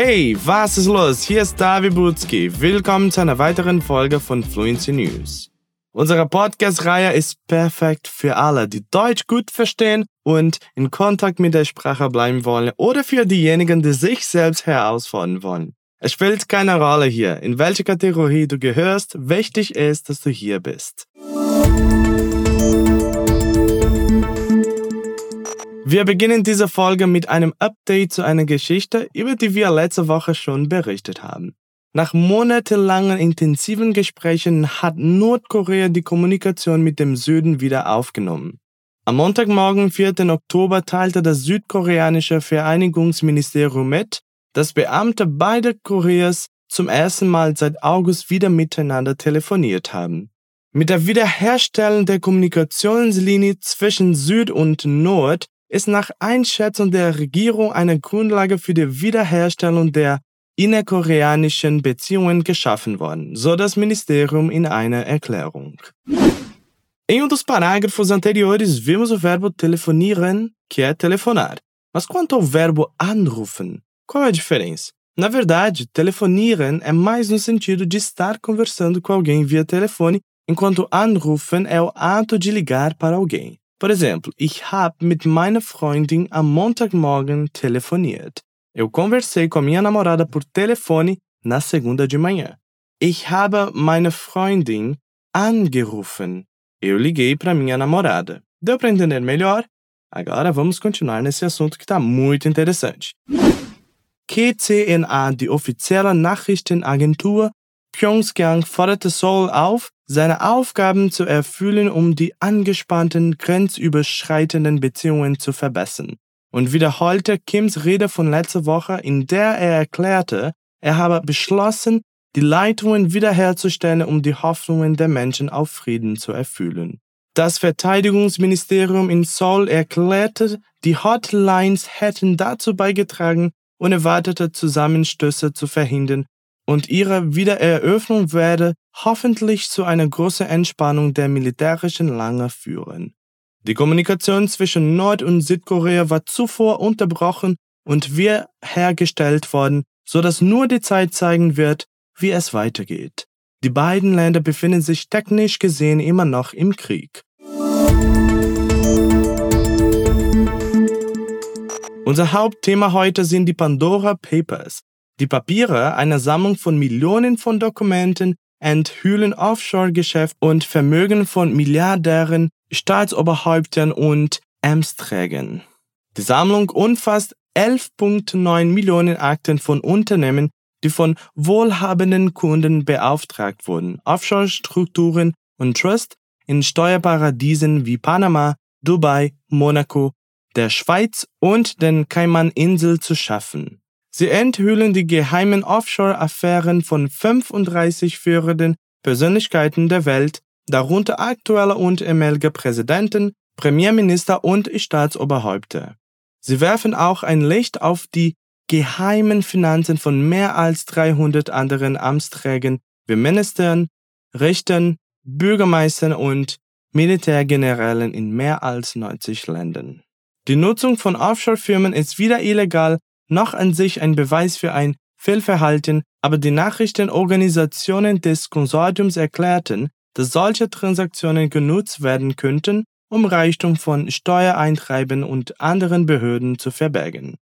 Hey, was ist los? Hier ist David Butzki. Willkommen zu einer weiteren Folge von Fluency News. Unsere Podcast-Reihe ist perfekt für alle, die Deutsch gut verstehen und in Kontakt mit der Sprache bleiben wollen oder für diejenigen, die sich selbst herausfordern wollen. Es spielt keine Rolle hier, in welche Kategorie du gehörst. Wichtig ist, dass du hier bist. Wir beginnen diese Folge mit einem Update zu einer Geschichte, über die wir letzte Woche schon berichtet haben. Nach monatelangen intensiven Gesprächen hat Nordkorea die Kommunikation mit dem Süden wieder aufgenommen. Am Montagmorgen, 4. Oktober, teilte das südkoreanische Vereinigungsministerium mit, dass Beamte beider Koreas zum ersten Mal seit August wieder miteinander telefoniert haben. Mit der Wiederherstellung der Kommunikationslinie zwischen Süd und Nord ist nach Einschätzung der Regierung eine Grundlage für die Wiederherstellung der innerkoreanischen Beziehungen geschaffen worden, so das Ministerium in einer Erklärung. Em um dos parágrafos anteriores, vimos o verbo telefonieren, que é telefonar. Mas quanto ao verbo anrufen, qual é a diferença? Na verdade, telefonieren é mais no sentido de estar conversando com alguém via telefone, enquanto anrufen é o ato de ligar para alguém. Por exemplo, ich habe mit meiner Freundin am Montagmorgen telefoniert. Eu conversei com minha namorada por telefone na segunda de manhã. Ich habe meine Freundin angerufen. Eu liguei para minha namorada. Deu para entender melhor? Agora vamos continuar nesse assunto que está muito interessante. KCNA, die offizielle Nachrichtenagentur Pyeongchang, forderte Seoul auf, seine Aufgaben zu erfüllen, um die angespannten, grenzüberschreitenden Beziehungen zu verbessern, und wiederholte Kims Rede von letzter Woche, in der er erklärte, er habe beschlossen, die Leitungen wiederherzustellen, um die Hoffnungen der Menschen auf Frieden zu erfüllen. Das Verteidigungsministerium in Seoul erklärte, die Hotlines hätten dazu beigetragen, unerwartete Zusammenstöße zu verhindern und ihre Wiedereröffnung werde hoffentlich zu einer großen Entspannung der militärischen Lange führen. Die Kommunikation zwischen Nord- und Südkorea war zuvor unterbrochen und wiederhergestellt worden, so dass nur die Zeit zeigen wird, wie es weitergeht. Die beiden Länder befinden sich technisch gesehen immer noch im Krieg. Unser Hauptthema heute sind die Pandora Papers. Die Papiere einer Sammlung von Millionen von Dokumenten enthüllen Offshore-Geschäft und Vermögen von Milliardären, Staatsoberhäuptern und Amtsträgern. Die Sammlung umfasst 11,9 Millionen Akten von Unternehmen, die von wohlhabenden Kunden beauftragt wurden, Offshore-Strukturen und Trust in Steuerparadiesen wie Panama, Dubai, Monaco, der Schweiz und den Kaiman-Inseln zu schaffen. Sie enthüllen die geheimen Offshore-Affären von 35 führenden Persönlichkeiten der Welt, darunter aktuelle und ehemalige Präsidenten, Premierminister und Staatsoberhäupter. Sie werfen auch ein Licht auf die geheimen Finanzen von mehr als 300 anderen Amtsträgern wie Ministern, Richtern, Bürgermeistern und Militärgeneralen in mehr als 90 Ländern. Die Nutzung von Offshore-Firmen ist weder illegal noch an sich ein Beweis für ein Fehlverhalten, aber die Nachrichtenorganisationen des Konsortiums erklärten, dass solche Transaktionen genutzt werden könnten, um Reichtum von Steuereintreiben und anderen Behörden zu verbergen.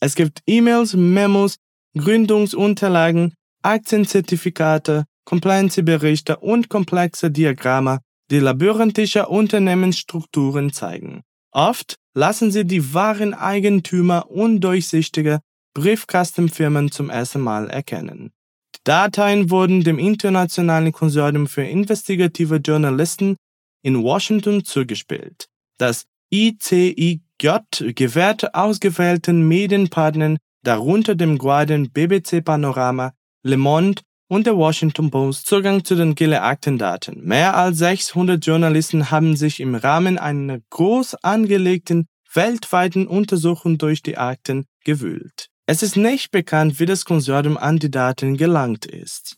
Es gibt E-Mails, Memos, Gründungsunterlagen, Aktienzertifikate, Compliance-Berichte und komplexe Diagramme, die labyrinthische Unternehmensstrukturen zeigen. Oft lassen sie die wahren Eigentümer undurchsichtiger Briefkastenfirmen zum ersten Mal erkennen. Die Dateien wurden dem Internationalen Konsortium für investigative Journalisten in Washington zugespielt. Das ICIJ gewährte ausgewählten Medienpartnern, darunter dem Guardian, BBC Panorama, Le Monde und der Washington Post Zugang zu den geleakten Daten. Mehr als 600 Journalisten haben sich im Rahmen einer groß angelegten weltweiten Untersuchung durch die Akten gewühlt. Es ist nicht bekannt, wie das Konsortium an die Daten gelangt ist.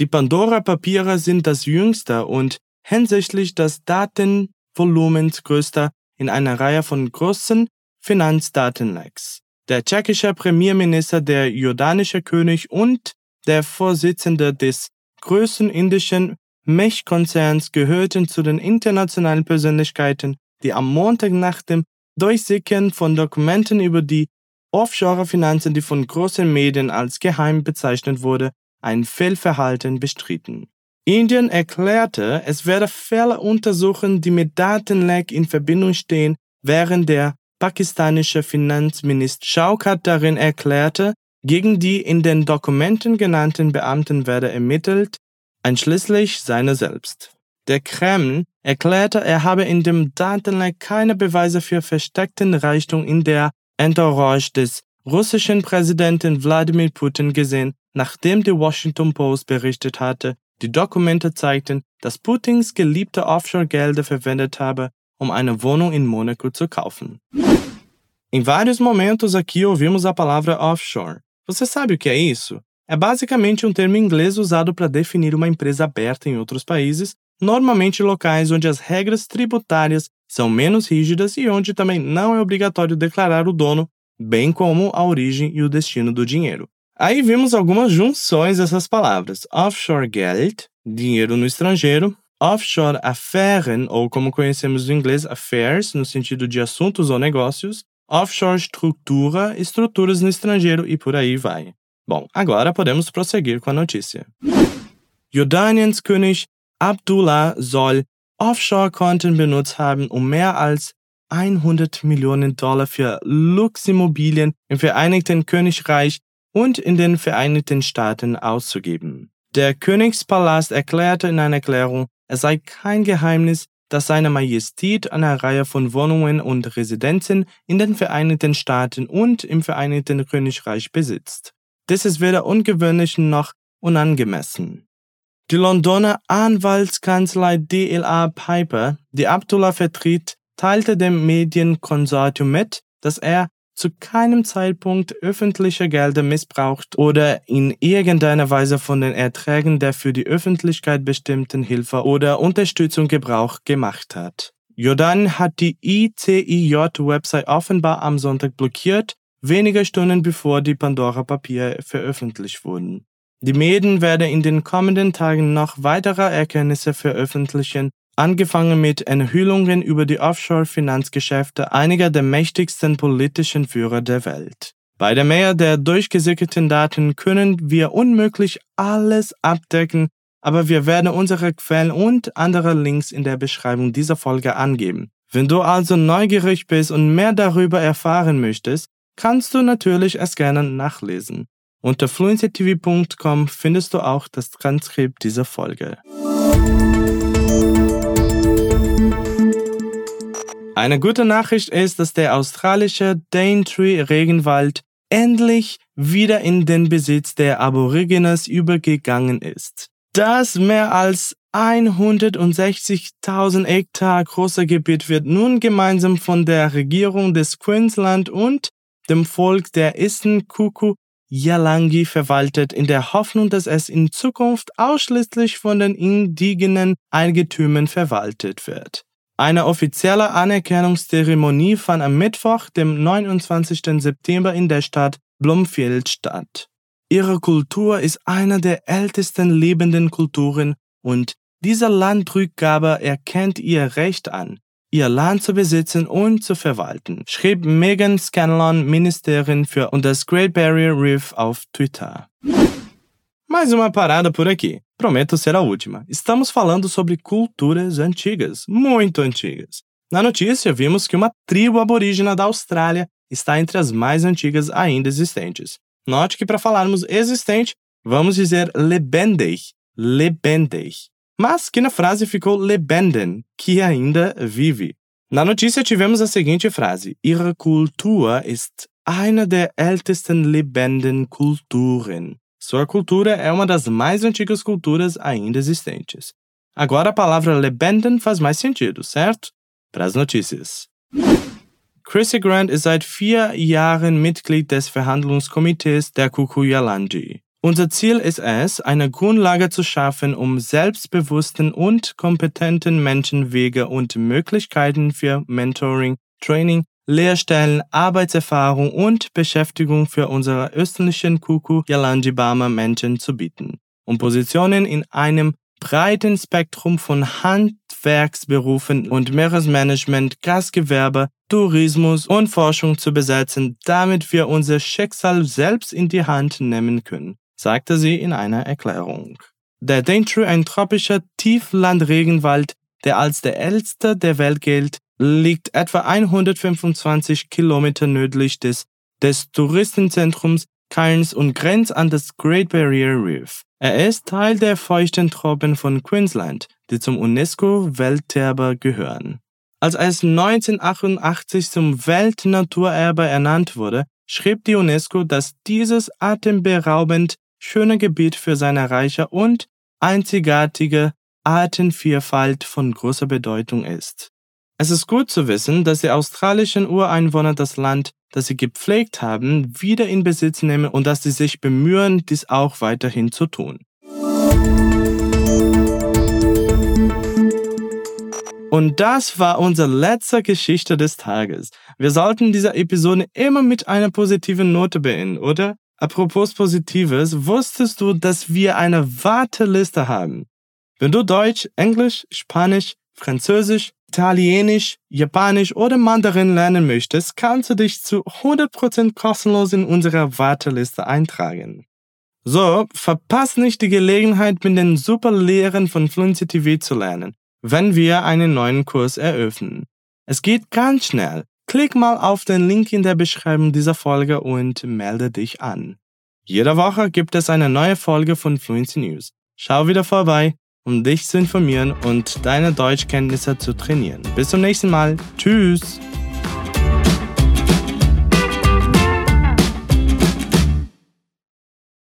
Die Pandora-Papiere sind das jüngste und hinsichtlich des Datenvolumens größte in einer Reihe von großen Finanzdatenlecks. der tschechische Premierminister, der jordanische König und der Vorsitzende des größten indischen Milchkonzerns gehörten zu den internationalen Persönlichkeiten, die am Montag nach dem Durchsickern von Dokumenten über die Offshore-Finanzen, die von großen Medien als geheim bezeichnet wurde, ein Fehlverhalten bestritten. Indien erklärte, es werde Fälle untersuchen, die mit Datenleck in Verbindung stehen, während der pakistanische Finanzminister Shaukat darin erklärte, gegen die in den Dokumenten genannten Beamten werde ermittelt, einschließlich seiner selbst. Der Kreml erklärte, er habe in dem Datenleck keine Beweise für versteckten Reichtum in der Entourage des russischen Präsidenten Wladimir Putin gesehen, nachdem die Washington Post berichtet hatte, die Dokumente zeigten, dass Putins geliebte Offshore-Gelder verwendet habe, um eine Wohnung in Monaco zu kaufen. Em vários momentos aqui ouvimos a palavra offshore. Você sabe o que é isso? É basicamente um termo inglês usado para definir uma empresa aberta em outros países, normalmente locais onde as regras tributárias são menos rígidas e onde também não é obrigatório declarar o dono, bem como a origem e o destino do dinheiro. Aí vimos algumas junções dessas palavras: offshore Geld, dinheiro no estrangeiro, offshore Affären, ou como conhecemos no inglês, affairs, no sentido de assuntos ou negócios, offshore Struktura, estruturas no estrangeiro e por aí vai. Bom, agora podemos prosseguir com a notícia. Jordaniens König Abdullah soll Offshore-Konten benutzt haben, um mehr als 100 Millionen Dollar für Luximmobilien im Vereinigten Königreich und in den Vereinigten Staaten auszugeben. Der Königspalast erklärte in einer Erklärung, es sei kein Geheimnis, dass seine Majestät eine Reihe von Wohnungen und Residenzen in den Vereinigten Staaten und im Vereinigten Königreich besitzt. Das ist weder ungewöhnlich noch unangemessen. Die Londoner Anwaltskanzlei DLA Piper, die Abdullah vertritt, teilte dem Medienkonsortium mit, dass er zu keinem Zeitpunkt öffentliche Gelder missbraucht oder in irgendeiner Weise von den Erträgen der für die Öffentlichkeit bestimmten Hilfe oder Unterstützung Gebrauch gemacht hat. Jordan hat die ICIJ-Website offenbar am Sonntag blockiert, wenige Stunden bevor die Pandora-Papiere veröffentlicht wurden. Die Medien werden in den kommenden Tagen noch weitere Erkenntnisse veröffentlichen, angefangen mit Enthüllungen über die Offshore-Finanzgeschäfte einiger der mächtigsten politischen Führer der Welt. Bei der Menge der durchgesickerten Daten können wir unmöglich alles abdecken, aber wir werden unsere Quellen und andere Links in der Beschreibung dieser Folge angeben. Wenn du also neugierig bist und mehr darüber erfahren möchtest, kannst du natürlich es gerne nachlesen. Unter fluencytv.com findest du auch das Transkript dieser Folge. Eine gute Nachricht ist, dass der australische Daintree Regenwald endlich wieder in den Besitz der Aborigines übergegangen ist. Das mehr als 160.000 Hektar große Gebiet wird nun gemeinsam von der Regierung des Queensland und dem Volk der Isten Kuku Yalangi verwaltet, in der Hoffnung, dass es in Zukunft ausschließlich von den indigenen Eigentümern verwaltet wird. Eine offizielle Anerkennungszeremonie fand am Mittwoch, dem 29. September in der Stadt Bloomfield statt. Ihre Kultur ist eine der ältesten lebenden Kulturen und diese Landrückgabe erkennt ihr Recht an, ihr Land zu besitzen und zu verwalten, schrieb Megan Scanlon, Ministerin für und das Great Barrier Reef auf Twitter. Mais uma parada por aqui. Prometo ser a última. Estamos falando sobre culturas antigas, muito antigas. Na notícia, vimos que uma tribo aborígena da Austrália está entre as mais antigas ainda existentes. Note que para falarmos existente, vamos dizer lebendig, lebendig. Mas que na frase ficou lebenden, que ainda vive. Na notícia tivemos a seguinte frase: Ihre Kultur ist eine der ältesten lebenden Kulturen. Sua cultura é uma das mais antigas culturas ainda existentes. Agora a palavra Lebenden faz mais sentido, certo? Para as notícias. Chrissy Grant ist seit vier Jahren Mitglied des Verhandlungskomitees der Kukuyalandi. Unser Ziel ist es, eine Grundlage zu schaffen, um selbstbewussten und kompetenten Menschen Wege und Möglichkeiten für Mentoring, Training Lehrstellen, Arbeitserfahrung und Beschäftigung für unsere östlichen Kuku Yalanjibama Menschen zu bieten, um Positionen in einem breiten Spektrum von Handwerksberufen und Meeresmanagement, Gastgewerbe, Tourismus und Forschung zu besetzen, damit wir unser Schicksal selbst in die Hand nehmen können, sagte sie in einer Erklärung. Der Daintree, ein tropischer Tieflandregenwald, der als der älteste der Welt gilt, liegt etwa 125 Kilometer nördlich des, des Touristenzentrums Cairns und grenzt an das Great Barrier Reef. Er ist Teil der feuchten Tropen von Queensland, die zum UNESCO-Welterbe gehören. Als es 1988 zum Weltnaturerbe ernannt wurde, schrieb die UNESCO, dass dieses atemberaubend schöne Gebiet für seine reiche und einzigartige Artenvielfalt von großer Bedeutung ist. Es ist gut zu wissen, dass die australischen Ureinwohner das Land, das sie gepflegt haben, wieder in Besitz nehmen und dass sie sich bemühen, dies auch weiterhin zu tun. Und das war unsere letzte Geschichte des Tages. Wir sollten diese Episode immer mit einer positiven Note beenden, oder? Apropos Positives, wusstest du, dass wir eine Warteliste haben? Wenn du Deutsch, Englisch, Spanisch, Französisch, Italienisch, Japanisch oder Mandarin lernen möchtest, kannst du dich zu 100% kostenlos in unserer Warteliste eintragen. So, verpass nicht die Gelegenheit, mit den super Lehren von Fluency TV zu lernen, wenn wir einen neuen Kurs eröffnen. Es geht ganz schnell. Klick mal auf den Link in der Beschreibung dieser Folge und melde dich an. Jede Woche gibt es eine neue Folge von Fluency News. Schau wieder vorbei um dich zu informieren und deine Deutschkenntnisse zu trainieren. Bis zum nächsten Mal. Tschüss!